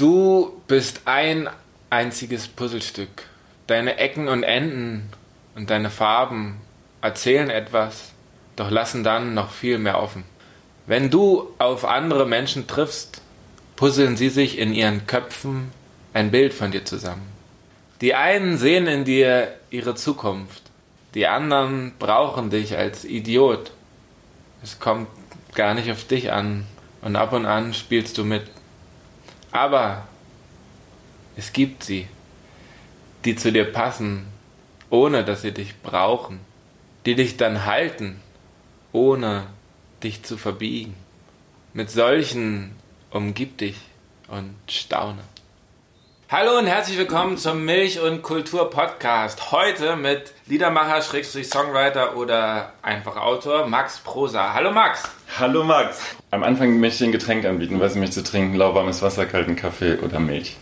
Du bist ein einziges Puzzlestück. Deine Ecken und Enden und deine Farben erzählen etwas, doch lassen dann noch viel mehr offen. Wenn du auf andere Menschen triffst, puzzeln sie sich in ihren Köpfen ein Bild von dir zusammen. Die einen sehen in dir ihre Zukunft, die anderen brauchen dich als Idiot. Es kommt gar nicht auf dich an und ab und an spielst du mit. Aber es gibt sie, die zu dir passen, ohne dass sie dich brauchen, die dich dann halten, ohne dich zu verbiegen. Mit solchen umgib dich und staune. Hallo und herzlich willkommen zum Milch- und Kultur-Podcast. Heute mit Liedermacher, Schrägstrich Songwriter oder einfach Autor Max Prosa. Hallo Max. Hallo Max. Am Anfang möchte ich ein Getränk anbieten. Was möchtest du trinken? Lauwarmes Wasser, kalten Kaffee oder Milch?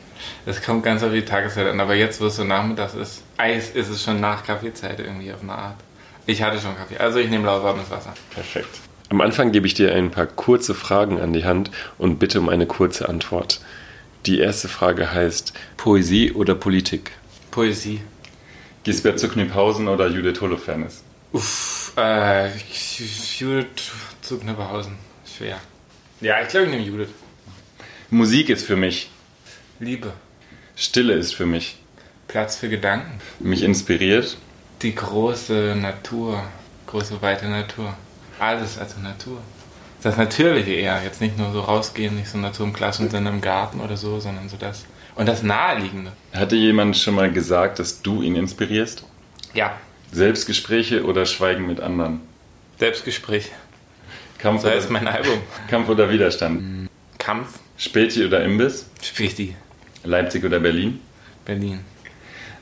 Das kommt ganz auf die Tageszeit an, aber jetzt, wo es so nachmittags ist, Eis ist es schon nach Kaffeezeit irgendwie auf eine Art. Ich hatte schon Kaffee, also ich nehme lauwarmes Wasser. Perfekt. Am Anfang gebe ich dir ein paar kurze Fragen an die Hand und bitte um eine kurze Antwort. Die erste Frage heißt Poesie oder Politik? Poesie. Gisbert zu Kniphausen oder Judith Holofernes? Uff, äh, Judith zu Kniphausen. Schwer. Ja, ich glaube, ich nehme Judith. Musik ist für mich. Liebe. Stille ist für mich. Platz für Gedanken. Mich inspiriert. Die große Natur. Große, weite Natur. Alles also Natur. Das Natürliche eher. Jetzt nicht nur so rausgehen, nicht so im klassischen Sinne im Garten oder so, sondern so das. Und das Naheliegende. Hatte jemand schon mal gesagt, dass du ihn inspirierst? Ja. Selbstgespräche oder Schweigen mit anderen? Selbstgespräch. Kampf So oder, heißt mein Album. Kampf oder Widerstand? Kampf. Späti oder Imbiss? Späti. Leipzig oder Berlin? Berlin.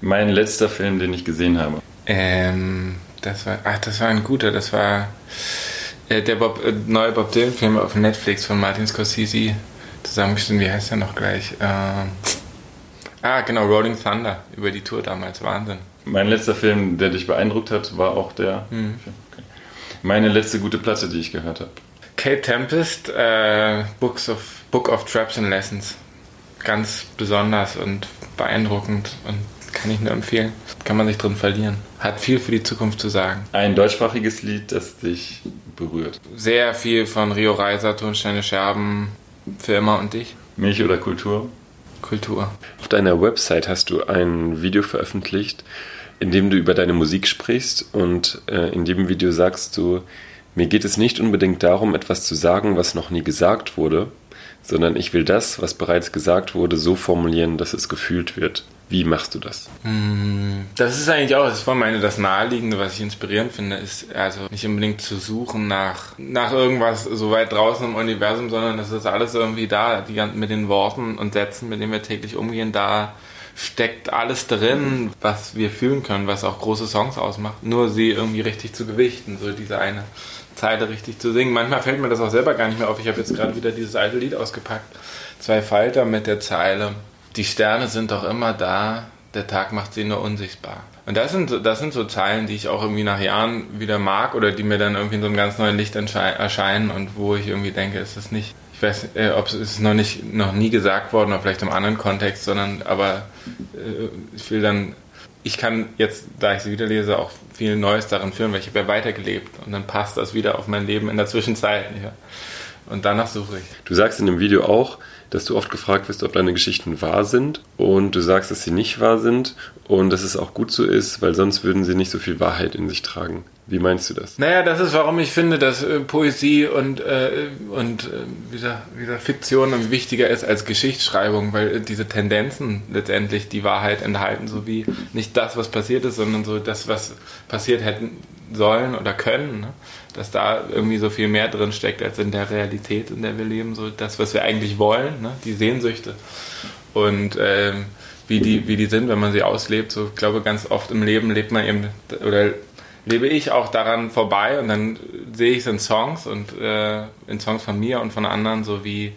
Mein letzter Film, den ich gesehen habe. Ähm, das war, ach, das war ein guter, das war der Bob, äh, neue Bob Dylan-Film auf Netflix von Martin Scorsese zusammengestellt. Wie heißt der noch gleich? Ähm, ah, genau, Rolling Thunder über die Tour damals. Wahnsinn. Mein letzter Film, der dich beeindruckt hat, war auch der Mhm. Okay. Meine letzte gute Platte, die ich gehört habe. Kate Tempest, äh, Books of, Book of Traps and Lessons. Ganz besonders und beeindruckend und kann ich nur empfehlen. Kann man sich drin verlieren. Hat viel für die Zukunft zu sagen. Ein deutschsprachiges Lied, das dich berührt. Sehr viel von Rio Reiser, Tonsteine Scherben, für immer und dich. Milch oder Kultur? Kultur. Auf deiner Website hast du ein Video veröffentlicht, in dem du über deine Musik sprichst und äh, in dem Video sagst du, mir geht es nicht unbedingt darum, etwas zu sagen, was noch nie gesagt wurde, sondern ich will das, was bereits gesagt wurde, so formulieren, dass es gefühlt wird. Wie machst du das? Das ist eigentlich auch, das war meine, das Naheliegende, was ich inspirierend finde, ist also nicht unbedingt zu suchen nach, nach irgendwas so weit draußen im Universum, sondern es ist alles irgendwie da, die mit den Worten und Sätzen, mit denen wir täglich umgehen, da steckt alles drin, was wir fühlen können, was auch große Songs ausmacht. Nur sie irgendwie richtig zu gewichten, so diese eine Zeile richtig zu singen. Manchmal fällt mir das auch selber gar nicht mehr auf. Ich habe jetzt gerade wieder dieses alte Lied ausgepackt. Zwei Falter mit der Zeile. Die Sterne sind doch immer da, der Tag macht sie nur unsichtbar. Und das sind, so- das sind so Zeilen, die ich auch irgendwie nach Jahren wieder mag oder die mir dann irgendwie in so einem ganz neuen Licht erscheinen und wo ich irgendwie denke, ist das nicht, ich weiß, äh, ob es ist noch nicht, noch nie gesagt worden oder vielleicht im anderen Kontext, sondern aber äh, ich will dann, ich kann jetzt, da ich sie wieder lese, auch viel Neues darin führen, weil ich habe ja weitergelebt und dann passt das wieder auf mein Leben in der Zwischenzeit. Ja. Und danach suche ich. Du sagst in dem Video auch, dass du oft gefragt wirst, ob deine Geschichten wahr sind und du sagst, dass sie nicht wahr sind und dass es auch gut so ist, weil sonst würden sie nicht so viel Wahrheit in sich tragen. Wie meinst du das? Naja, das ist, warum ich finde, dass äh, Poesie und, äh, und äh, wieder, wieder Fiktion wichtiger ist als Geschichtsschreibung, weil äh, diese Tendenzen letztendlich die Wahrheit enthalten, so wie nicht das, was passiert ist, sondern so das, was passiert hätten sollen oder können. Ne? Dass da irgendwie so viel mehr drin steckt als in der Realität, in der wir leben, so das, was wir eigentlich wollen, ne? die Sehnsüchte. Und ähm, wie, die, wie die sind, wenn man sie auslebt. So, ich glaube, ganz oft im Leben lebt man eben, oder lebe ich auch daran vorbei und dann sehe ich es in Songs und äh, in Songs von mir und von anderen, so wie,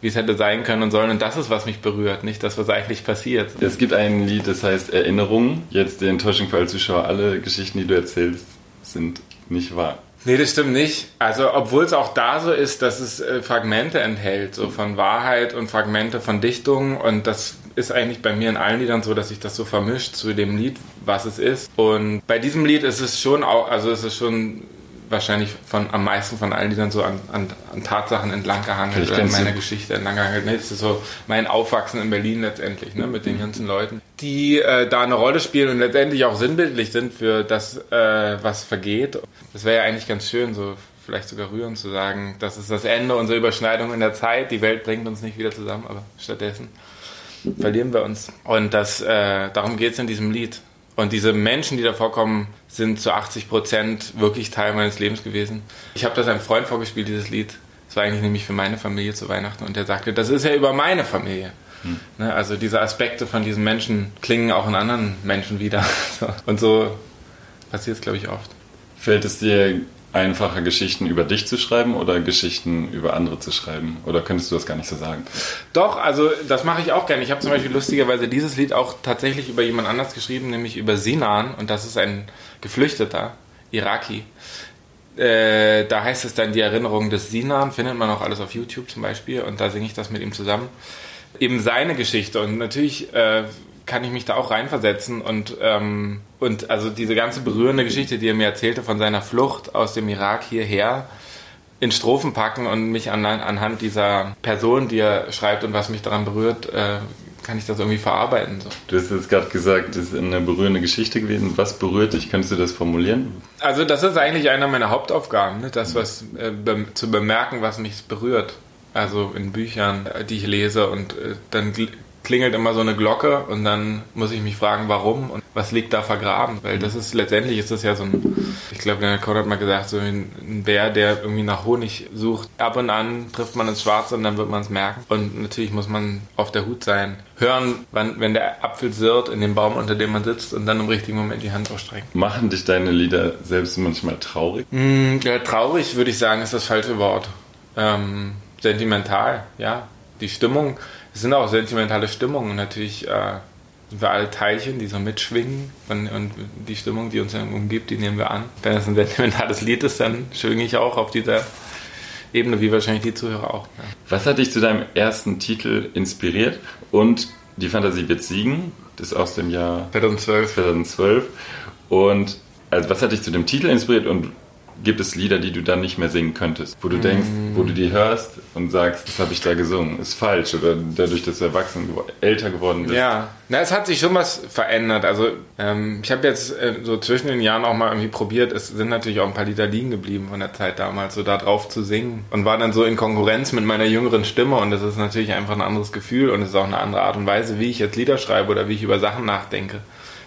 wie es hätte sein können und sollen. Und das ist, was mich berührt, nicht das, was eigentlich passiert. Es gibt ein Lied, das heißt Erinnerungen. Jetzt die Enttäuschung für alle Zuschauer, alle Geschichten, die du erzählst, sind nicht wahr. Nee, das stimmt nicht. Also, obwohl es auch da so ist, dass es äh, Fragmente enthält, so von Wahrheit und Fragmente von Dichtung. Und das ist eigentlich bei mir in allen Liedern so, dass sich das so vermischt zu dem Lied, was es ist. Und bei diesem Lied ist es schon auch, also es schon wahrscheinlich von am meisten von allen Liedern so an, an, an Tatsachen entlang gehangelt oder an meiner Geschichte entlang gehangelt. Nee, das ist so mein Aufwachsen in Berlin letztendlich, ne, mit den ganzen Leuten, die äh, da eine Rolle spielen und letztendlich auch sinnbildlich sind für das, äh, was vergeht. Das wäre ja eigentlich ganz schön, so vielleicht sogar rührend zu sagen, das ist das Ende unserer Überschneidung in der Zeit, die Welt bringt uns nicht wieder zusammen, aber stattdessen verlieren wir uns. Und das, äh, darum geht es in diesem Lied. Und diese Menschen, die da vorkommen, sind zu 80 Prozent wirklich Teil meines Lebens gewesen. Ich habe das einem Freund vorgespielt, dieses Lied. Das war eigentlich nämlich für meine Familie zu Weihnachten. Und der sagte, das ist ja über meine Familie. Hm. Ne, also diese Aspekte von diesen Menschen klingen auch in anderen Menschen wieder. Und so passiert es, glaube ich, oft. Fällt es dir einfacher, Geschichten über dich zu schreiben oder Geschichten über andere zu schreiben? Oder könntest du das gar nicht so sagen? Doch, also das mache ich auch gerne. Ich habe zum Beispiel lustigerweise dieses Lied auch tatsächlich über jemand anders geschrieben, nämlich über Sinan. Und das ist ein Geflüchteter, Iraki. Äh, da heißt es dann die Erinnerung des Sinan, findet man auch alles auf YouTube zum Beispiel. Und da singe ich das mit ihm zusammen. Eben seine Geschichte. Und natürlich äh, kann ich mich da auch reinversetzen und, ähm, und also diese ganze berührende Geschichte, die er mir erzählte von seiner Flucht aus dem Irak hierher, in Strophen packen und mich an, anhand dieser Person, die er schreibt und was mich daran berührt, äh, kann ich das irgendwie verarbeiten. So. Du hast jetzt gerade gesagt, das ist eine berührende Geschichte gewesen. Was berührt dich? Kannst du das formulieren? Also das ist eigentlich einer meiner Hauptaufgaben, ne? das was äh, be zu bemerken, was mich berührt. Also in Büchern, die ich lese und äh, dann klingelt immer so eine Glocke und dann muss ich mich fragen, warum und was liegt da vergraben. Weil das ist letztendlich ist das ja so ein, ich glaube, der Code hat mal gesagt, so ein, ein Bär, der irgendwie nach Honig sucht. Ab und an trifft man ins Schwarze und dann wird man es merken. Und natürlich muss man auf der Hut sein. Hören, wann, wenn der Apfel sirrt in dem Baum, unter dem man sitzt und dann im richtigen Moment die Hand ausstrecken. Machen dich deine Lieder selbst manchmal traurig? Mm, ja, traurig würde ich sagen, ist das falsche Wort. Ähm, sentimental, ja. Die Stimmung es sind auch sentimentale Stimmungen. Natürlich äh, sind wir alle Teilchen, die so mitschwingen. Und, und, die Stimmung, die uns umgibt, die nehmen wir an. Wenn es ein sentimentales Lied ist, dann schwinge ich auch auf dieser Ebene, wie wahrscheinlich die Zuhörer auch. Ja. Was hat dich zu deinem ersten Titel inspiriert? Und die Fantasie wird siegen, das ist aus dem Jahr 2012. 2012. Und also was hat dich zu dem Titel inspiriert und gibt es Lieder, die du dann nicht mehr singen könntest, wo du mm. denkst, wo du die hörst und sagst, das habe ich da gesungen, ist falsch oder dadurch, dass du erwachsen, älter geworden bist. Ja, na, es hat sich schon was verändert. Also ähm, ich habe jetzt äh, so zwischen den Jahren auch mal irgendwie probiert, es sind natürlich auch ein paar Lieder liegen geblieben von der Zeit damals, so da drauf zu singen und war dann so in Konkurrenz mit meiner jüngeren Stimme und das ist natürlich einfach ein anderes Gefühl und es ist auch eine andere Art und Weise, wie ich jetzt Lieder schreibe oder wie ich über Sachen nachdenke.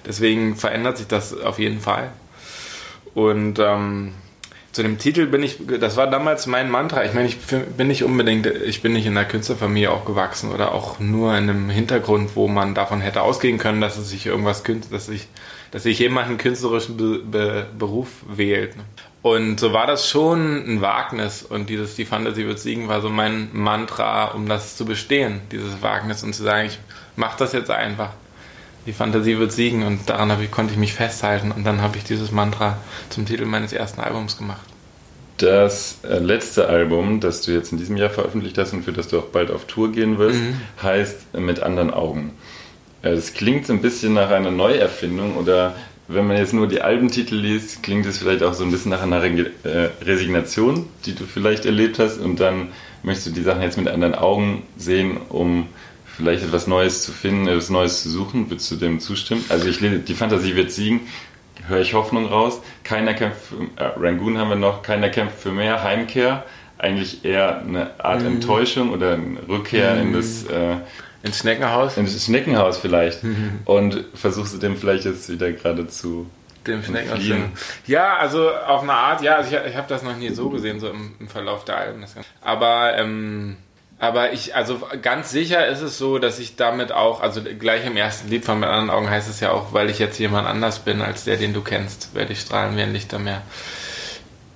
Deswegen verändert sich das auf jeden Fall. Und ähm, zu dem Titel bin ich, das war damals mein Mantra. Ich meine, ich bin nicht unbedingt, ich bin nicht in einer Künstlerfamilie aufgewachsen oder auch nur in einem Hintergrund, wo man davon hätte ausgehen können, dass es sich irgendwas, dass sich, dass sich jemand einen künstlerischen Be Be Beruf wählt. Und so war das schon ein Wagnis und dieses, die Fantasie wird siegen, war so mein Mantra, um das zu bestehen, dieses Wagnis und zu sagen, ich mach das jetzt einfach die Fantasie wird siegen und daran ich, konnte ich mich festhalten und dann habe ich dieses Mantra zum Titel meines ersten Albums gemacht. Das äh, letzte Album, das du jetzt in diesem Jahr veröffentlicht hast und für das du auch bald auf Tour gehen wirst, mhm. heißt Mit anderen Augen. Es klingt so ein bisschen nach einer Neuerfindung oder wenn man jetzt nur die Albentitel liest, klingt es vielleicht auch so ein bisschen nach einer äh, Resignation, die du vielleicht erlebt hast und dann möchtest du die Sachen jetzt mit anderen Augen sehen, um vielleicht etwas Neues zu finden, etwas Neues zu suchen. Würdest du dem zustimmen? Also ich lese, die Fantasie wird siegen, höre ich Hoffnung raus. Keiner kämpft, für, äh, Rangoon haben wir noch, keiner kämpft für mehr, Heimkehr. Eigentlich eher eine Art mm. Enttäuschung oder eine Rückkehr mm. in das... Äh, ins Schneckenhaus? Ins Schneckenhaus vielleicht. Mhm. Und versuchst du dem vielleicht jetzt wieder gerade zu dem Schneckenhaus. Ja, also auf eine Art, ja, also ich, ich habe das noch nie so gesehen, so im, im Verlauf der Alben. Aber ähm, aber ich, also ganz sicher ist es so, dass ich damit auch, also gleich im ersten Lied von mit anderen Augen heißt es ja auch, weil ich jetzt jemand anders bin als der, den du kennst, werde ich strahlen wie ein Lichtermeer.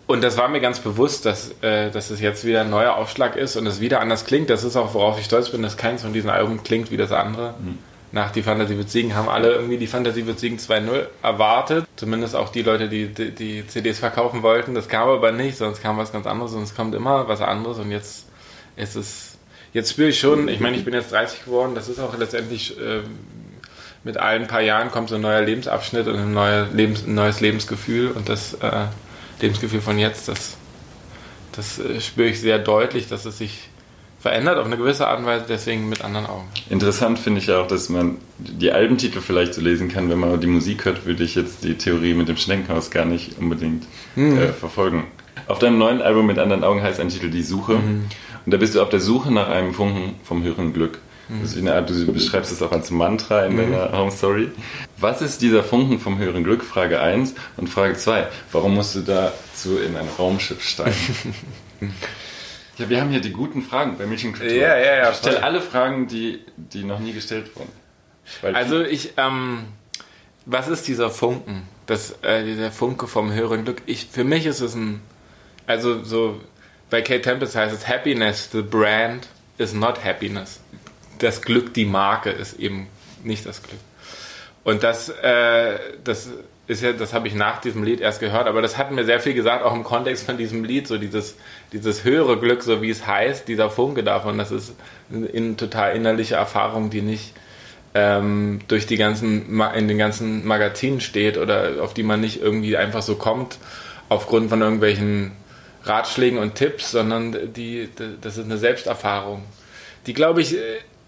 Und das war mir ganz bewusst, dass, äh, dass es jetzt wieder ein neuer Aufschlag ist und es wieder anders klingt. Das ist auch, worauf ich stolz bin, dass keins von diesen Alben klingt wie das andere. Mhm. nach Die Fantasie wird siegen, haben alle irgendwie Die Fantasie wird siegen 2.0 erwartet. Zumindest auch die Leute, die, die, die CDs verkaufen wollten. Das kam aber nicht, sonst kam was ganz anderes und es kommt immer was anderes und jetzt ist es, jetzt spüre ich schon, ich meine, ich bin jetzt 30 geworden, das ist auch letztendlich äh, mit allen paar Jahren kommt so ein neuer Lebensabschnitt und ein, neuer Lebens, ein neues Lebensgefühl und das äh, Lebensgefühl von jetzt, das, das äh, spüre ich sehr deutlich, dass es sich verändert auf eine gewisse Art und Weise, deswegen mit anderen Augen. Interessant finde ich auch, dass man die Albentitel vielleicht so lesen kann. Wenn man die Musik hört, würde ich jetzt die Theorie mit dem Schneckenhaus gar nicht unbedingt mhm. äh, verfolgen. Auf deinem neuen Album mit anderen Augen heißt ein Titel Die Suche. Mhm. Und da bist du auf der Suche nach einem Funken vom höheren Glück. Mhm. Das ist eine Art, du beschreibst es auch als Mantra in mhm. deiner Home Story. Was ist dieser Funken vom höheren Glück? Frage 1. Und Frage 2. Warum musst du dazu in ein Raumschiff steigen? Ja, wir haben hier die guten Fragen bei Milchkultur. Ja, ja, ja. Ich stelle alle Fragen, die, die noch nie gestellt wurden. Weil also ich, ähm, was ist dieser Funken? Das, äh, dieser Funke vom höheren Glück. Ich, für mich ist es ein, also so, bei Kate Tempest heißt es Happiness, the brand is not happiness. Das Glück, die Marke ist eben nicht das Glück. Und das, äh, das ist ja, das habe ich nach diesem Lied erst gehört, aber das hat mir sehr viel gesagt, auch im Kontext von diesem Lied, so dieses, dieses höhere Glück, so wie es heißt, dieser Funke davon, das ist eine total innerliche Erfahrung, die nicht ähm, durch die ganzen, in den ganzen Magazinen steht oder auf die man nicht irgendwie einfach so kommt, aufgrund von irgendwelchen Ratschlägen und Tipps, sondern die, das ist eine Selbsterfahrung, die, glaube ich,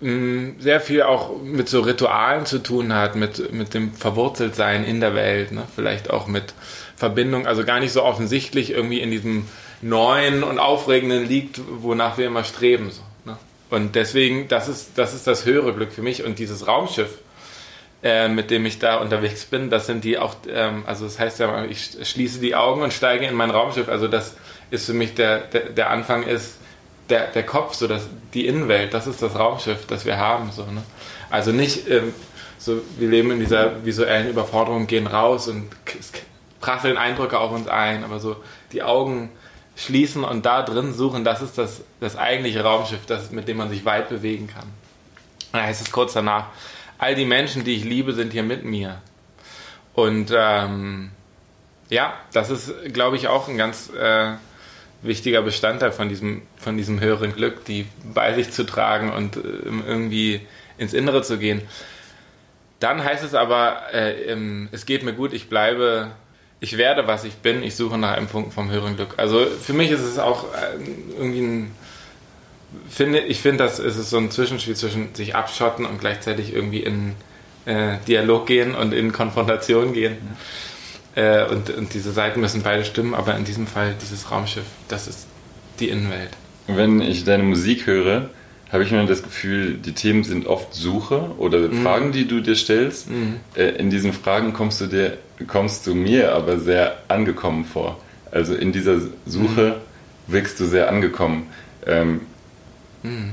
sehr viel auch mit so Ritualen zu tun hat, mit, mit dem Verwurzeltsein in der Welt, ne? vielleicht auch mit Verbindung, also gar nicht so offensichtlich irgendwie in diesem Neuen und Aufregenden liegt, wonach wir immer streben. So, ne? Und deswegen, das ist, das ist das höhere Glück für mich und dieses Raumschiff, äh, mit dem ich da unterwegs bin, das sind die auch, ähm, also das heißt ja, ich schließe die Augen und steige in mein Raumschiff, also das ist für mich der, der, der Anfang ist, der, der Kopf, so das, die Innenwelt, das ist das Raumschiff, das wir haben. So, ne? Also nicht ähm, so, wir leben in dieser visuellen Überforderung, gehen raus und prasseln Eindrücke auf uns ein, aber so die Augen schließen und da drin suchen, das ist das, das eigentliche Raumschiff, das, mit dem man sich weit bewegen kann. Da heißt es kurz danach, all die Menschen, die ich liebe, sind hier mit mir. Und ähm, ja, das ist, glaube ich, auch ein ganz äh, wichtiger Bestandteil von diesem, von diesem höheren Glück, die bei sich zu tragen und äh, irgendwie ins Innere zu gehen. Dann heißt es aber, äh, es geht mir gut, ich bleibe, ich werde, was ich bin, ich suche nach einem Funken vom höheren Glück. Also für mich ist es auch äh, irgendwie ein, finde, ich finde, das ist so ein Zwischenspiel zwischen sich abschotten und gleichzeitig irgendwie in äh, Dialog gehen und in Konfrontation gehen. Mhm. Äh, und, und diese Seiten müssen beide stimmen, aber in diesem Fall dieses Raumschiff, das ist die Innenwelt. Wenn ich deine Musik höre, habe ich mir das Gefühl, die Themen sind oft Suche oder mhm. Fragen, die du dir stellst. Mhm. Äh, in diesen Fragen kommst du dir, kommst du mir aber sehr angekommen vor. Also in dieser Suche mhm. wirkst du sehr angekommen. Ähm, mhm.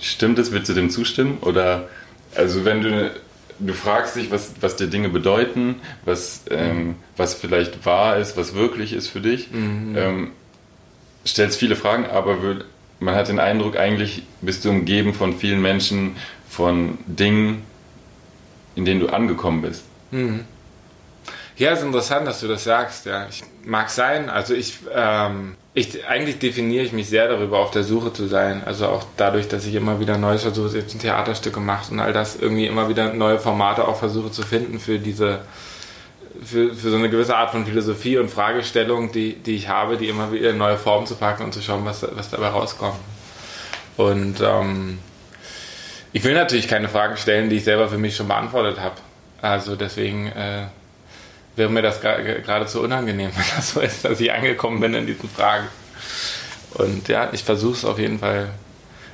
Stimmt es? Willst du dem zustimmen? Oder also wenn du du fragst dich, was, was dir Dinge bedeuten, was, ähm, was vielleicht wahr ist, was wirklich ist für dich. Mhm. Ähm, stellst viele Fragen, aber man hat den Eindruck, eigentlich bist du umgeben von vielen Menschen, von Dingen, in denen du angekommen bist. Mhm. Ja, ist interessant, dass du das sagst. Ja, ich, mag sein. Also ich, ähm, ich eigentlich definiere ich mich sehr darüber, auf der Suche zu sein. Also auch dadurch, dass ich immer wieder Neues versuche, jetzt ein Theaterstück gemacht und all das irgendwie immer wieder neue Formate auch versuche zu finden für diese, für, für so eine gewisse Art von Philosophie und Fragestellung, die, die ich habe, die immer wieder in neue Formen zu packen und zu schauen, was, was dabei rauskommt. Und ähm, ich will natürlich keine Fragen stellen, die ich selber für mich schon beantwortet habe. Also deswegen äh, wäre mir das geradezu unangenehm, wenn das so ist, dass ich angekommen bin in diesen Fragen. Und ja, ich versuche es auf jeden Fall,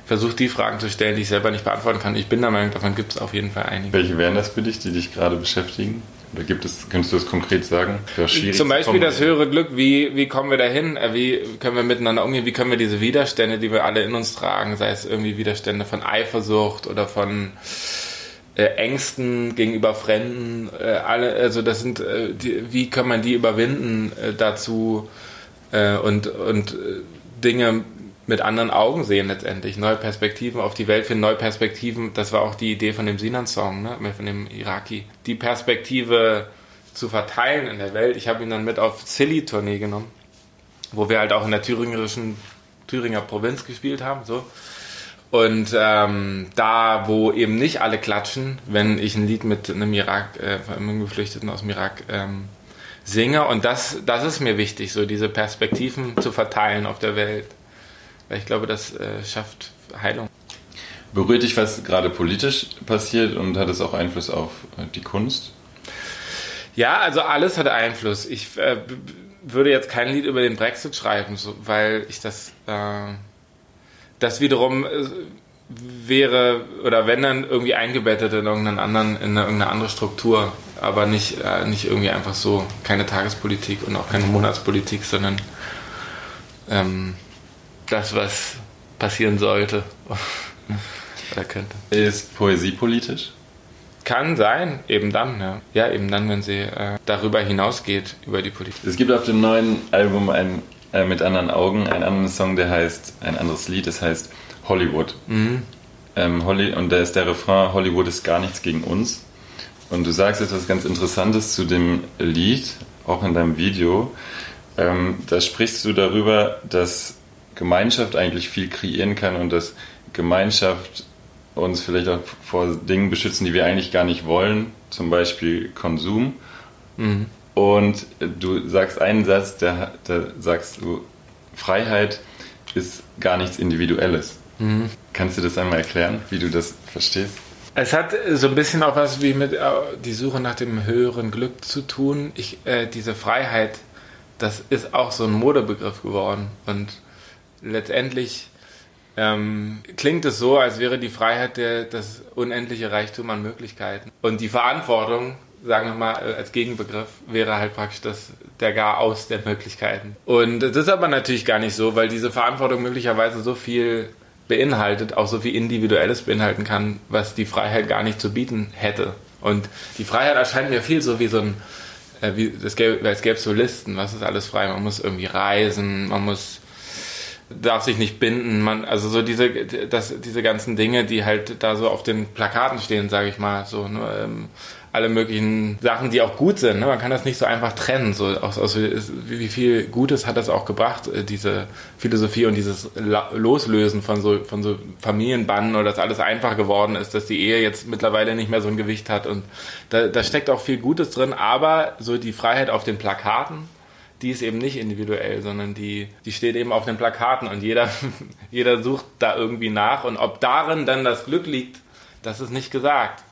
versuche die Fragen zu stellen, die ich selber nicht beantworten kann. Ich bin der Meinung, davon gibt es auf jeden Fall einige. Welche wären das für dich, die dich gerade beschäftigen? Oder gibt es, könntest du das konkret sagen? Das Zum Beispiel das höhere Glück, wie, wie kommen wir dahin? Äh, wie können wir miteinander umgehen? Wie können wir diese Widerstände, die wir alle in uns tragen, sei es irgendwie Widerstände von Eifersucht oder von äh, Ängsten gegenüber Fremden, äh, alle, also das sind, äh, die, wie kann man die überwinden äh, dazu äh, und, und Dinge mit anderen Augen sehen letztendlich. Neue Perspektiven auf die Welt finden, neue Perspektiven. Das war auch die Idee von dem Sinan-Song, ne? von dem Iraki. Die Perspektive zu verteilen in der Welt. Ich habe ihn dann mit auf Silly-Tournee genommen, wo wir halt auch in der thüringerischen Thüringer Provinz gespielt haben. So. Und ähm, da, wo eben nicht alle klatschen, wenn ich ein Lied mit einem Irak, äh, einem Geflüchteten aus dem Irak ähm, singe. Und das, das ist mir wichtig, so diese Perspektiven zu verteilen auf der Welt. Weil ich glaube, das äh, schafft Heilung. Berührt dich, was gerade politisch passiert und hat es auch Einfluss auf äh, die Kunst? Ja, also alles hat Einfluss. Ich äh, würde jetzt kein Lied über den Brexit schreiben, so, weil ich das äh, das wiederum äh, wäre, oder wenn dann irgendwie eingebettet in irgendeinen anderen, in eine, irgendeine andere Struktur, aber nicht, äh, nicht irgendwie einfach so, keine Tagespolitik und auch keine Monatspolitik, sondern ähm, das, was passieren sollte oder könnte. Ist Poesie politisch? Kann sein, eben dann, ja. Ja, eben dann, wenn sie äh, darüber hinausgeht, über die Politik. Es gibt auf dem neuen Album ein äh, mit anderen Augen, einen anderen Song, der heißt, ein anderes Lied, das heißt Hollywood. Mhm. Ähm, Holly, und da ist der Refrain, Hollywood ist gar nichts gegen uns. Und du sagst etwas ganz Interessantes zu dem Lied, auch in deinem Video. Ähm, da sprichst du darüber, dass Gemeinschaft eigentlich viel kreieren kann und dass Gemeinschaft uns vielleicht auch vor Dingen beschützen, die wir eigentlich gar nicht wollen, zum Beispiel Konsum. Mhm. Und du sagst einen Satz, da, da sagst du, Freiheit ist gar nichts Individuelles. Mhm. Kannst du das einmal erklären, wie du das verstehst? Es hat so ein bisschen auch was wie mit äh, die Suche nach dem höheren Glück zu tun. Ich, äh, diese Freiheit, das ist auch so ein Modebegriff geworden. Und letztendlich ähm, klingt es so, als wäre die Freiheit der, das unendliche Reichtum an Möglichkeiten. Und die Verantwortung sagen wir mal, als Gegenbegriff wäre halt praktisch das, der gar aus der Möglichkeiten. Und das ist aber natürlich gar nicht so, weil diese Verantwortung möglicherweise so viel beinhaltet, auch so viel Individuelles beinhalten kann, was die Freiheit gar nicht zu bieten hätte. Und die Freiheit erscheint mir viel so wie so ein, äh, wie, es gäbe, es gäbe so Listen, was ist alles frei. Man muss irgendwie reisen, man muss darf sich nicht binden, man, also so diese, das, diese ganzen Dinge, die halt da so auf den Plakaten stehen, sage ich mal, so, ne, ähm, alle möglichen Sachen, die auch gut sind. Ne? Man kann das nicht so einfach trennen. So, aus, aus, wie viel Gutes hat das auch gebracht, äh, diese Philosophie und dieses Loslösen von so, von so Familienbannen oder dass alles einfach geworden ist, dass die Ehe jetzt mittlerweile nicht mehr so ein Gewicht hat. Und da, da steckt auch viel Gutes drin, aber so die Freiheit auf den Plakaten, die ist eben nicht individuell, sondern die, die steht eben auf den Plakaten und jeder, jeder sucht da irgendwie nach. Und ob darin dann das Glück liegt, das ist nicht gesagt.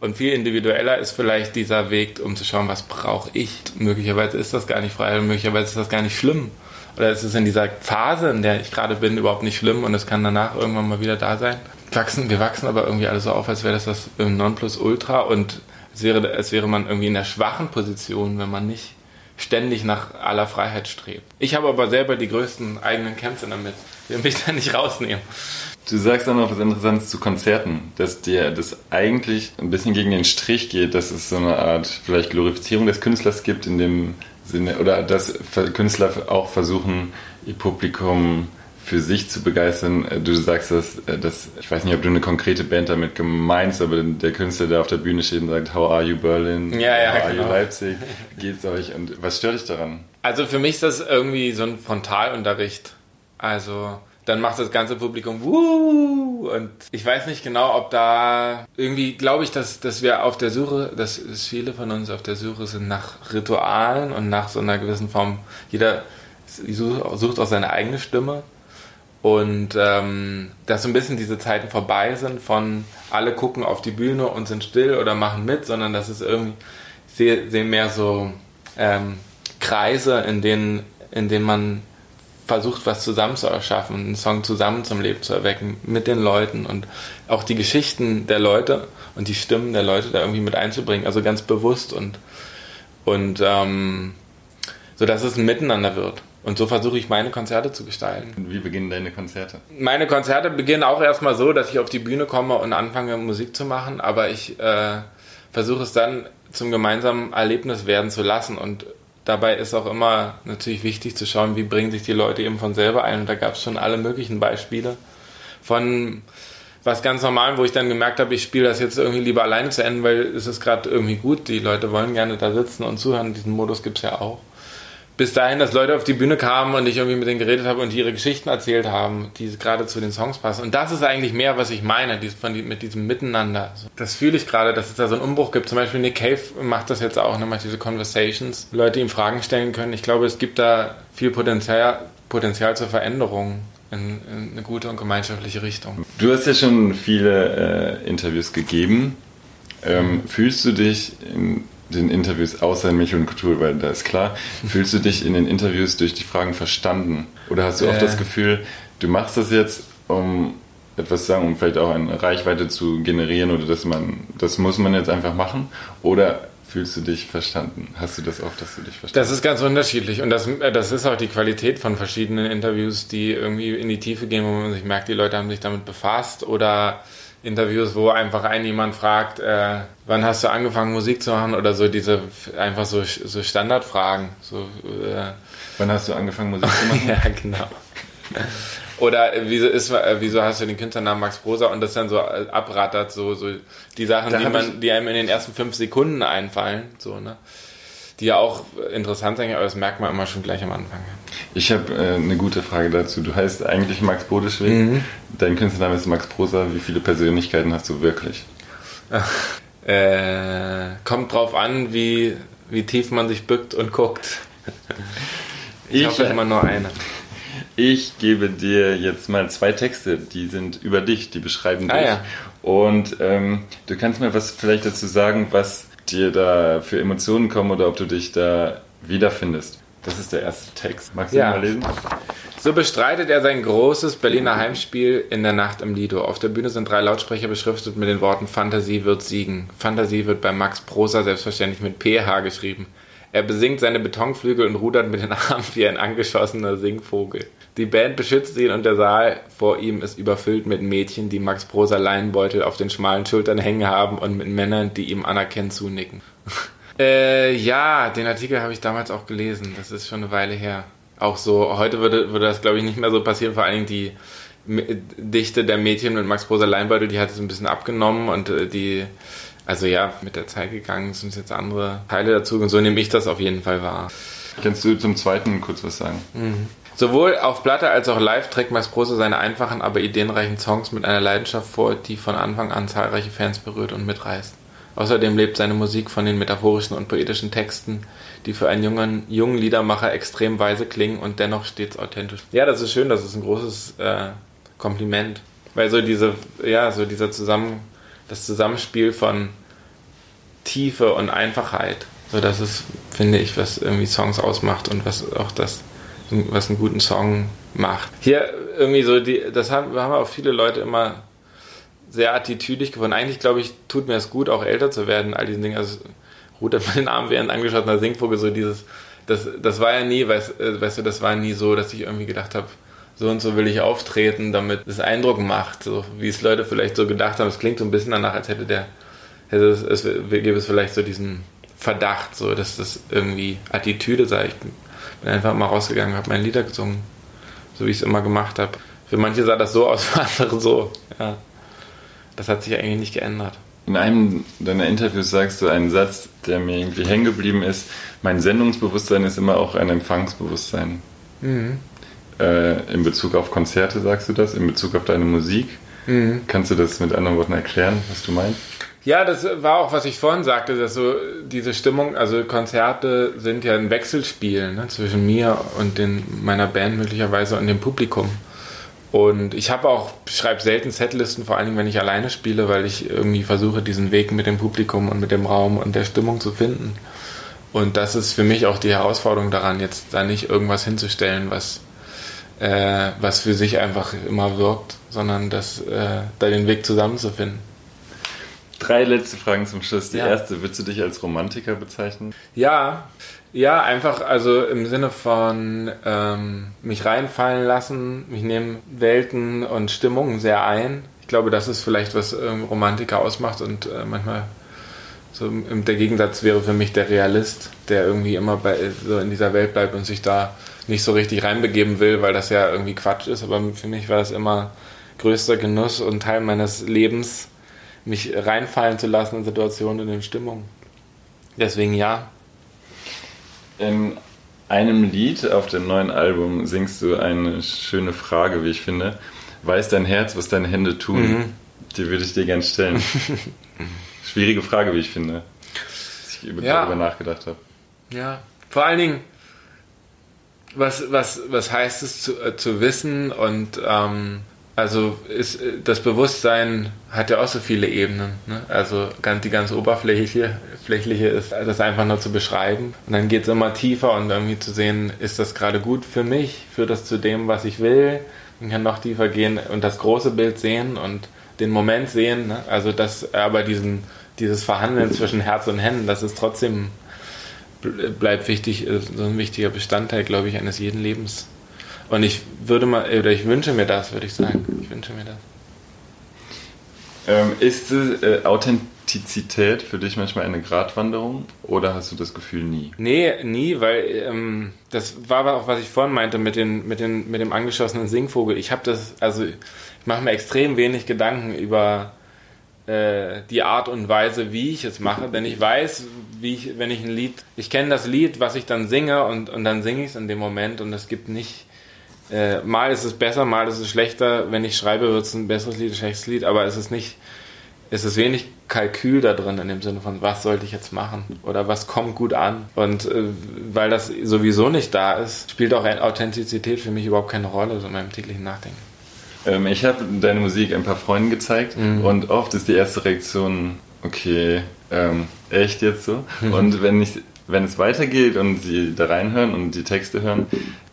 Und viel individueller ist vielleicht dieser Weg, um zu schauen, was brauche ich. Möglicherweise ist das gar nicht frei, möglicherweise ist das gar nicht schlimm. Oder ist es in dieser Phase, in der ich gerade bin, überhaupt nicht schlimm und es kann danach irgendwann mal wieder da sein. Wachsen, wir wachsen aber irgendwie alle so auf, als wäre das das Nonplusultra und es wäre, als wäre man irgendwie in der schwachen Position, wenn man nicht ständig nach aller Freiheit strebt. Ich habe aber selber die größten eigenen Kämpfe damit. Will mich da nicht rausnehmen. Du sagst auch noch was Interessantes zu Konzerten, dass dir das eigentlich ein bisschen gegen den Strich geht, dass es so eine Art vielleicht Glorifizierung des Künstlers gibt in dem Sinne, oder dass Künstler auch versuchen, ihr Publikum für sich zu begeistern. Du sagst, dass, dass ich weiß nicht, ob du eine konkrete Band damit gemeinst, aber der Künstler, der auf der Bühne steht und sagt, How are you Berlin? Ja, ja, How genau. are you Leipzig? Geht's euch? Und was stört dich daran? Also für mich ist das irgendwie so ein Frontalunterricht. Also dann macht das ganze Publikum Wuh! und ich weiß nicht genau, ob da irgendwie glaube ich, dass, dass wir auf der Suche, dass, dass viele von uns auf der Suche sind nach Ritualen und nach so einer gewissen Form. Jeder sucht auch seine eigene Stimme und ähm, dass so ein bisschen diese Zeiten vorbei sind von alle gucken auf die Bühne und sind still oder machen mit, sondern dass es irgendwie sehr, sehr mehr so ähm, Kreise, in denen, in denen man versucht, was zusammen zu erschaffen, einen Song zusammen zum Leben zu erwecken mit den Leuten und auch die Geschichten der Leute und die Stimmen der Leute da irgendwie mit einzubringen, also ganz bewusst und, und ähm, so dass es ein Miteinander wird. Und so versuche ich meine Konzerte zu gestalten. Und wie beginnen deine Konzerte? Meine Konzerte beginnen auch erstmal so, dass ich auf die Bühne komme und anfange Musik zu machen, aber ich äh, versuche es dann zum gemeinsamen Erlebnis werden zu lassen und dabei ist auch immer natürlich wichtig zu schauen, wie bringen sich die Leute eben von selber ein. Und da gab es schon alle möglichen Beispiele. Von was ganz normal, wo ich dann gemerkt habe, ich spiele das jetzt irgendwie lieber alleine zu Ende, weil es ist gerade irgendwie gut. Die Leute wollen gerne da sitzen und zuhören. Diesen Modus gibt es ja auch bis dahin, dass Leute auf die Bühne kamen und ich irgendwie mit denen geredet habe und die ihre Geschichten erzählt haben, die gerade zu den Songs passen. Und das ist eigentlich mehr, was ich meine, von, mit diesem Miteinander. Das fühle ich gerade, dass es da so einen Umbruch gibt. Zum Beispiel Nick Cave macht das jetzt auch, ne, macht diese Conversations, Leute ihm Fragen stellen können. Ich glaube, es gibt da viel Potenzial, Potenzial zur Veränderung. In, in eine gute und gemeinschaftliche Richtung. Du hast ja schon viele äh, Interviews gegeben. Ähm, fühlst du dich in den Interviews außer in Michel und Kultur, weil da ist klar, fühlst du dich in den Interviews durch die Fragen verstanden? Oder hast du äh. oft das Gefühl, du machst das jetzt, um etwas zu sagen, um vielleicht auch eine Reichweite zu generieren oder dass man, das muss man jetzt einfach machen? Oder fühlst du dich verstanden? Hast du das oft, dass du dich verstanden Das ist ganz unterschiedlich und das, äh, das ist auch die Qualität von verschiedenen Interviews, die irgendwie in die Tiefe gehen, wo man sich merkt, die Leute haben sich damit befasst oder Interviews, wo einfach ein jemand fragt, äh, wann hast du angefangen Musik zu machen oder so diese einfach so, so Standardfragen. So, äh, wann hast du angefangen Musik zu machen? ja, genau. Oder äh, wieso, ist, äh, wieso hast du den Künstlernamen Max Prosa und das dann so äh, abrattert, so, so die Sachen, die, man, die einem in den ersten fünf Sekunden einfallen, so, ne? Die ja auch interessant sind, aber das merkt man immer schon gleich am Anfang. Ich habe äh, eine gute Frage dazu. Du heißt eigentlich Max Bodeschwig. Mhm. Dein Künstlername ist Max Prosa. Wie viele Persönlichkeiten hast du wirklich? äh, kommt drauf an, wie, wie tief man sich bückt und guckt. Ich, ich hoffe immer nur eine. Ich gebe dir jetzt mal zwei Texte, die sind über dich, die beschreiben ah, dich. Ja. Und ähm, du kannst mir was vielleicht dazu sagen, was dir da für Emotionen kommen oder ob du dich da wiederfindest. Das ist der erste Text. Magst du ja. mal lesen? So bestreitet er sein großes Berliner Heimspiel in der Nacht im Lido. Auf der Bühne sind drei Lautsprecher beschriftet mit den Worten Fantasie wird siegen. Fantasie wird bei Max Prosa selbstverständlich mit PH geschrieben. Er besingt seine Betonflügel und rudert mit den Armen wie ein angeschossener Singvogel. Die Band beschützt ihn und der Saal vor ihm ist überfüllt mit Mädchen, die Max Prosa Leinbeutel auf den schmalen Schultern hängen haben und mit Männern, die ihm anerkennend zunicken. Äh, ja, den Artikel habe ich damals auch gelesen. Das ist schon eine Weile her. Auch so, heute würde, würde das, glaube ich, nicht mehr so passieren. Vor allen Dingen die Dichte der Mädchen mit Max Prosa Leinbeutel, die hat es ein bisschen abgenommen und äh, die, also ja, mit der Zeit gegangen sind jetzt andere Teile dazu und so nehme ich das auf jeden Fall wahr. Kannst du zum zweiten kurz was sagen? Mhm. Sowohl auf Platte als auch live trägt Max Prosa seine einfachen, aber ideenreichen Songs mit einer Leidenschaft vor, die von Anfang an zahlreiche Fans berührt und mitreißt. Außerdem lebt seine Musik von den metaphorischen und poetischen Texten, die für einen jungen, jungen Liedermacher extrem weise klingen und dennoch stets authentisch. Ja, das ist schön, das ist ein großes äh, Kompliment. Weil so diese, ja, so dieser Zusammen, das Zusammenspiel von Tiefe und Einfachheit, so das ist, finde ich, was irgendwie Songs ausmacht und was auch das, was einen guten Song macht. Hier irgendwie so, die, das haben, haben auch viele Leute immer sehr attitüdig geworden. Eigentlich, glaube ich, tut mir es gut, auch älter zu werden, all diesen Dingen. Also, rudert man den Arm während angeschottener Singvogel, so dieses, das, das war ja nie, weißt, äh, weißt du, das war nie so, dass ich irgendwie gedacht habe, so und so will ich auftreten, damit es Eindruck macht, so wie es Leute vielleicht so gedacht haben. Es klingt so ein bisschen danach, als hätte der, hätte es, es gäbe es vielleicht so diesen Verdacht, so dass das irgendwie Attitüde sei. Ich bin, bin einfach mal rausgegangen, habe meine Lieder gesungen, so wie ich es immer gemacht habe. Für manche sah das so aus, für andere so. Ja. Das hat sich eigentlich nicht geändert. In einem deiner Interviews sagst du einen Satz, der mir irgendwie hängen geblieben ist. Mein Sendungsbewusstsein ist immer auch ein Empfangsbewusstsein. Mhm. Äh, in Bezug auf Konzerte sagst du das, in Bezug auf deine Musik. Mhm. Kannst du das mit anderen Worten erklären, was du meinst? Ja, das war auch, was ich vorhin sagte, dass so diese Stimmung, also Konzerte sind ja ein Wechselspiel ne, zwischen mir und den, meiner Band möglicherweise und dem Publikum. Und ich habe auch, schreibe selten Setlisten, vor allen Dingen, wenn ich alleine spiele, weil ich irgendwie versuche, diesen Weg mit dem Publikum und mit dem Raum und der Stimmung zu finden. Und das ist für mich auch die Herausforderung daran, jetzt da nicht irgendwas hinzustellen, was, äh, was für sich einfach immer wirkt, sondern das, äh, da den Weg zusammenzufinden. Drei letzte Fragen zum Schluss. Die ja. erste, würdest du dich als Romantiker bezeichnen? Ja, ja, einfach, also im Sinne von ähm, mich reinfallen lassen, mich nehmen Welten und Stimmungen sehr ein. Ich glaube, das ist vielleicht, was ähm, Romantiker ausmacht und äh, manchmal So, der Gegensatz wäre für mich der Realist, der irgendwie immer bei, so in dieser Welt bleibt und sich da nicht so richtig reinbegeben will, weil das ja irgendwie Quatsch ist. Aber für mich war das immer größter Genuss und Teil meines Lebens, mich reinfallen zu lassen in Situationen und in Stimmungen. Deswegen ja. In einem Lied auf dem neuen Album singst du eine schöne Frage, wie ich finde. Weiß dein Herz, was deine Hände tun? Mhm. Die würde ich dir gerne stellen. Schwierige Frage, wie ich finde. Dass ich ja. darüber nachgedacht habe. Ja, vor allen Dingen, was, was, was heißt es zu, äh, zu wissen und ähm, also ist, das Bewusstsein hat ja auch so viele Ebenen. Ne? Also ganz, die ganz oberflächliche Flächliche ist das einfach nur zu beschreiben. Und dann geht es immer tiefer und irgendwie zu sehen, ist das gerade gut für mich, führt das zu dem, was ich will. Man kann noch tiefer gehen und das große Bild sehen und den Moment sehen. Ne? Also das, aber diesen, dieses Verhandeln zwischen Herz und Händen, das ist trotzdem bleibt wichtig, so ein wichtiger Bestandteil, glaube ich, eines jeden Lebens. Und ich würde mal, oder ich wünsche mir das, würde ich sagen. Ich wünsche mir das. Ähm, ist äh, Authentizität für dich manchmal eine Gratwanderung oder hast du das Gefühl nie? Nee, nie, weil ähm, das war aber auch, was ich vorhin meinte mit, den, mit, den, mit dem angeschossenen Singvogel. Ich habe das, also ich mache mir extrem wenig Gedanken über äh, die Art und Weise, wie ich es mache, denn ich weiß, wie ich, wenn ich ein Lied, ich kenne das Lied, was ich dann singe und, und dann singe ich es in dem Moment und es gibt nicht äh, mal ist es besser, mal ist es schlechter. Wenn ich schreibe, wird es ein besseres Lied, ein schlechtes Lied, aber es ist nicht, es ist wenig Kalkül da drin in dem Sinne von, was sollte ich jetzt machen oder was kommt gut an. Und äh, weil das sowieso nicht da ist, spielt auch Authentizität für mich überhaupt keine Rolle so in meinem täglichen Nachdenken. Ähm, ich habe deine Musik ein paar Freunden gezeigt mhm. und oft ist die erste Reaktion, okay, ähm, echt jetzt so? Mhm. Und wenn ich wenn es weitergeht und sie da reinhören und die Texte hören,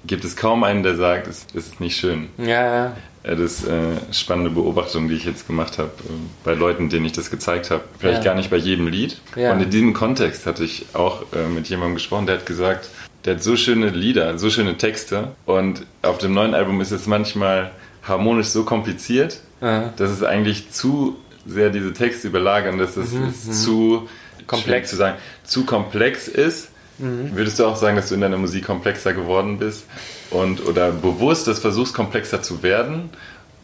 gibt es kaum einen, der sagt, es, es ist nicht schön. Ja, ja. Das ist eine äh, spannende Beobachtung, die ich jetzt gemacht habe äh, bei Leuten, denen ich das gezeigt habe. Vielleicht ja. gar nicht bei jedem Lied. Ja. Und in diesem Kontext hatte ich auch äh, mit jemandem gesprochen, der hat gesagt, der hat so schöne Lieder, so schöne Texte und auf dem neuen Album ist es manchmal harmonisch so kompliziert, Aha. dass es eigentlich zu sehr diese Texte überlagern, dass es mhm, mhm. zu komplex zu sagen, zu komplex ist. Mhm. Würdest du auch sagen, dass du in deiner Musik komplexer geworden bist und oder bewusst das versuchst komplexer zu werden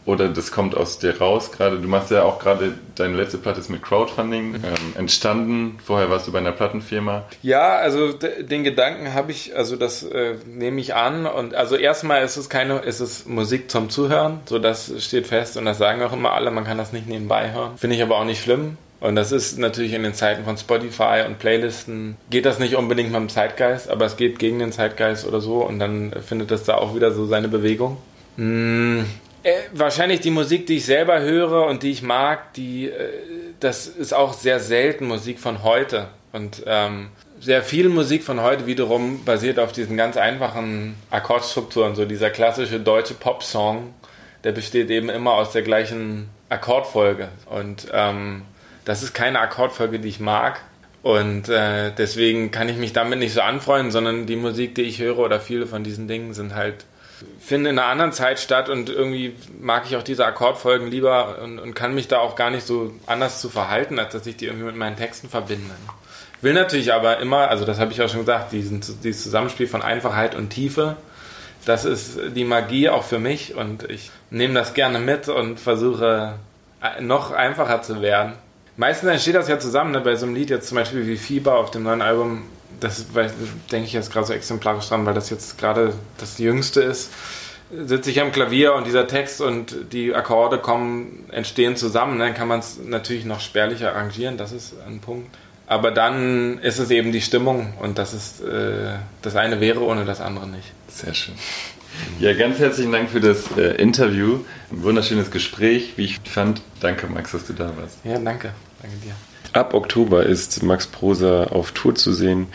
oder das kommt aus dir raus gerade? Du machst ja auch gerade deine letzte Platte ist mit Crowdfunding mhm. ähm, entstanden. Vorher warst du bei einer Plattenfirma. Ja, also den Gedanken habe ich, also das äh, nehme ich an und also erstmal ist es keine, ist es Musik zum Zuhören, so das steht fest und das sagen auch immer alle. Man kann das nicht nebenbei hören. Finde ich aber auch nicht schlimm. Und das ist natürlich in den Zeiten von Spotify und Playlisten, geht das nicht unbedingt mit dem Zeitgeist, aber es geht gegen den Zeitgeist oder so und dann findet das da auch wieder so seine Bewegung. Hm, äh, wahrscheinlich die Musik, die ich selber höre und die ich mag, die, äh, das ist auch sehr selten Musik von heute. Und ähm, sehr viel Musik von heute wiederum basiert auf diesen ganz einfachen Akkordstrukturen. So dieser klassische deutsche Pop-Song, der besteht eben immer aus der gleichen Akkordfolge. Und ähm, das ist keine Akkordfolge, die ich mag. Und äh, deswegen kann ich mich damit nicht so anfreunden, sondern die Musik, die ich höre oder viele von diesen Dingen sind halt, finden in einer anderen Zeit statt und irgendwie mag ich auch diese Akkordfolgen lieber und, und kann mich da auch gar nicht so anders zu verhalten, als dass ich die irgendwie mit meinen Texten verbinde. Will natürlich aber immer, also das habe ich auch schon gesagt, diesen, dieses Zusammenspiel von Einfachheit und Tiefe, das ist die Magie auch für mich und ich nehme das gerne mit und versuche äh, noch einfacher zu werden Meistens entsteht das ja zusammen, ne? bei so einem Lied jetzt zum Beispiel wie Fieber auf dem neuen Album, das denke ich jetzt gerade so exemplarisch dran, weil das jetzt gerade das Jüngste ist. Sitze ich am Klavier und dieser Text und die Akkorde kommen, entstehen zusammen, dann kann man es natürlich noch spärlicher arrangieren, das ist ein Punkt. Aber dann ist es eben die Stimmung und das ist äh, das eine wäre ohne das andere nicht. Sehr schön. Ja, ganz herzlichen Dank für das äh, Interview. Ein wunderschönes Gespräch, wie ich fand. Danke, Max, dass du da warst. Ja, danke. Danke dir. Ab Oktober ist Max Prosa auf Tour zu sehen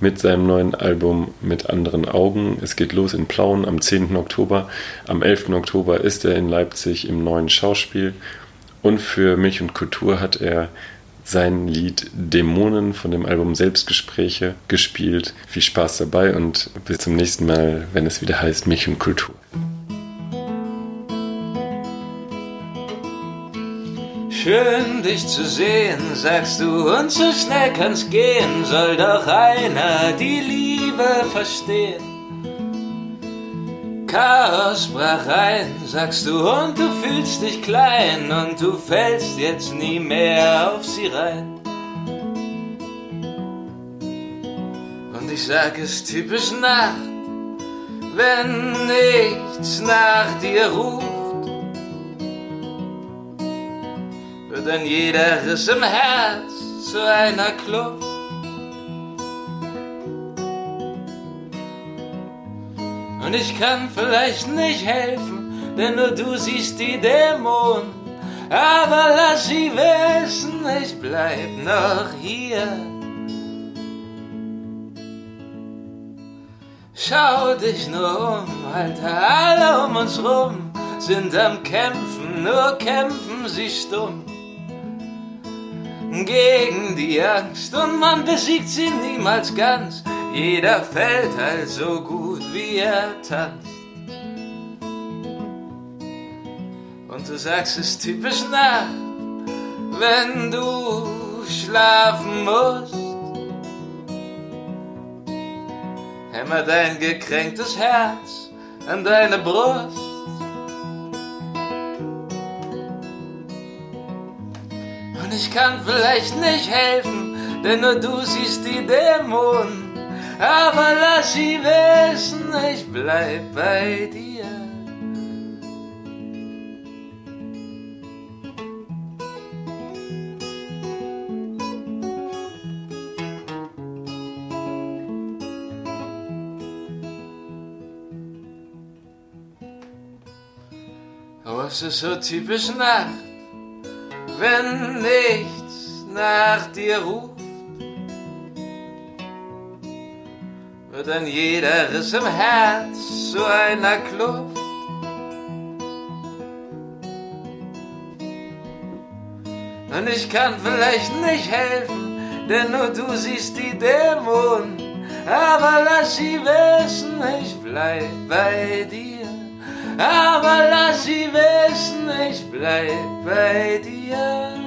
mit seinem neuen Album Mit anderen Augen. Es geht los in Plauen am 10. Oktober. Am 11. Oktober ist er in Leipzig im neuen Schauspiel. Und für Milch und Kultur hat er sein Lied Dämonen von dem Album Selbstgespräche gespielt. Viel Spaß dabei und bis zum nächsten Mal, wenn es wieder heißt Milch und Kultur. Schön dich zu sehen, sagst du, und so schnell kann's gehen, soll doch einer die Liebe verstehen. Chaos brach ein, sagst du, und du fühlst dich klein, und du fällst jetzt nie mehr auf sie rein. Und ich sag es typisch Nacht, wenn nichts nach dir ruft denn jeder Riss im Herz zu einer Kluft. Und ich kann vielleicht nicht helfen, denn nur du siehst die Dämonen. Aber lass sie wissen, ich bleib noch hier. Schau dich nur um, Alter, alle um uns rum sind am Kämpfen, nur kämpfen sie stumm gegen die Angst und man besiegt sie niemals ganz. Jeder fällt halt so gut, wie er tanzt. Und du sagst es typisch nach, wenn du schlafen musst. Hämmer dein gekränktes Herz an deine Brust. Ich kann vielleicht nicht helfen, denn nur du siehst die Dämonen. Aber lass sie wissen, ich bleib bei dir. Oh, es ist so typisch Nacht wenn nichts nach dir ruft, wird dann jeder Riss im Herz zu einer Kluft. Und ich kann vielleicht nicht helfen, denn nur du siehst die Dämonen. Aber lass sie wissen, ich bleib bei dir. Aber lass sie wissen, ich bleib bei dir.